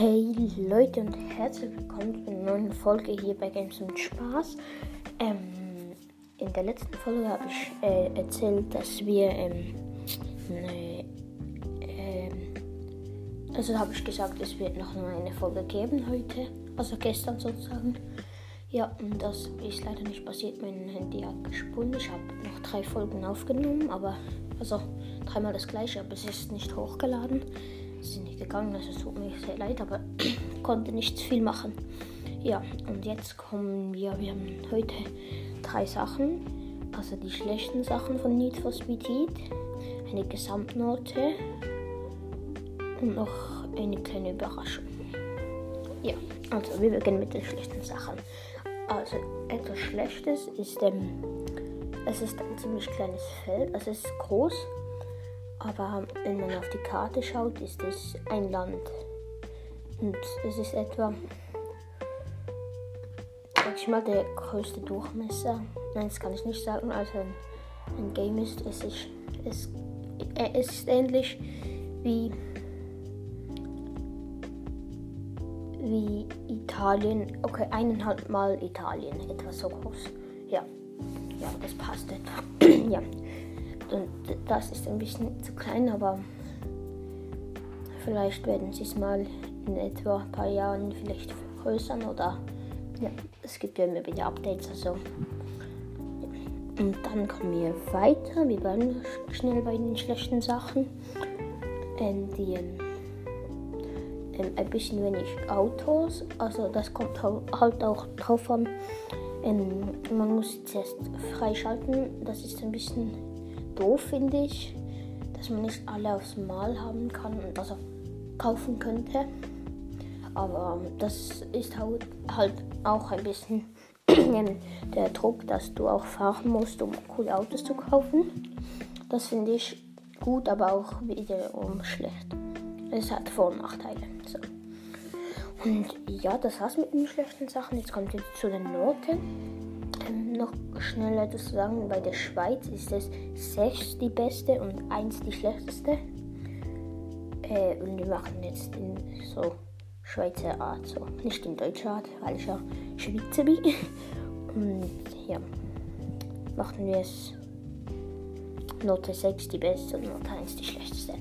Hey Leute und herzlich willkommen zu einer neuen Folge hier bei Games und Spaß. Ähm, in der letzten Folge habe ich äh, erzählt, dass wir ähm, ne, ähm, also habe ich gesagt, es wird noch eine Folge geben heute, also gestern sozusagen. Ja, und das ist leider nicht passiert. Mein Handy hat gesprungen. Ich habe noch drei Folgen aufgenommen, aber also dreimal das gleiche, aber es ist nicht hochgeladen gegangen. Also es tut mir sehr leid, aber konnte nicht viel machen. Ja, und jetzt kommen wir. Wir haben heute drei Sachen. Also die schlechten Sachen von Need for Speed Heat, eine Gesamtnote und noch eine kleine Überraschung. Ja, also wir beginnen mit den schlechten Sachen. Also etwas Schlechtes ist, ähm, es ist ein ziemlich kleines Feld, also es ist groß, aber wenn man auf die Karte schaut, ist es ein Land. Und es ist etwa, sag ich mal, der größte Durchmesser. Nein, das kann ich nicht sagen. Also ein, ein Game ist, es ist, es, äh, es ist ähnlich wie, wie Italien. Okay, eineinhalb Mal Italien, etwas so groß. Ja, ja, das passt etwa. ja. Und das ist ein bisschen zu klein, aber vielleicht werden sie es mal in etwa ein paar Jahren vielleicht vergrößern oder ja, es gibt ja immer wieder Updates. Also. Und dann kommen wir weiter. Wir bleiben schnell bei den schlechten Sachen. Ähm, die, ähm, ein bisschen wenig Autos. Also das kommt halt auch drauf an. Ähm, man muss es erst freischalten. Das ist ein bisschen doof, finde ich, dass man nicht alle aufs Mal haben kann und also kaufen könnte. Aber das ist halt, halt auch ein bisschen der Druck, dass du auch fahren musst, um coole Autos zu kaufen. Das finde ich gut, aber auch wiederum schlecht. Es hat Vor- und Nachteile. So. Und ja, das war's mit den schlechten Sachen. Jetzt kommt jetzt zu den Noten noch schnell etwas zu sagen. Bei der Schweiz ist es 6 die beste und 1 die schlechteste. Äh, und wir machen jetzt in so Schweizer Art, so nicht in deutscher Art, weil ich ja Schweizer bin. Und ja, machen wir es Note 6 die beste und Note 1 die schlechteste.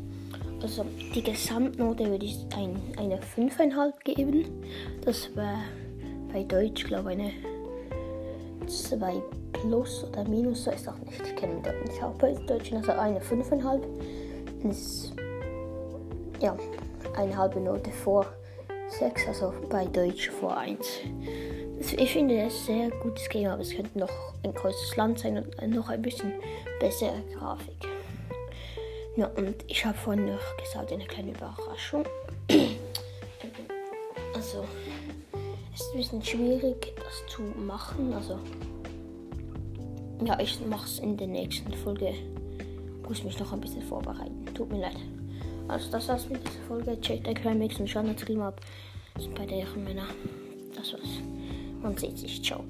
Also die Gesamtnote würde ich ein, eine 5,5 geben. Das war bei Deutsch, glaube ich, eine 2 plus oder minus, ist auch nicht. Ich kenne mich nicht auch bei Deutschen, also eine 5,5 ist ja eine halbe Note vor 6, also bei Deutsch vor 1. Ich finde es sehr gutes Game, aber es könnte noch ein größeres Land sein und noch ein bisschen bessere Grafik. Ja, und ich habe vorhin noch gesagt, eine kleine Überraschung. Also, ist ein bisschen schwierig, das zu machen. Also, ja, ich mache es in der nächsten Folge. Muss mich noch ein bisschen vorbereiten. Tut mir leid. Also, das war's mit dieser Folge. Checkt Climax und schaut Stream ab. Das sind bei deren Männer. Das war's. Man sieht sich. Ciao.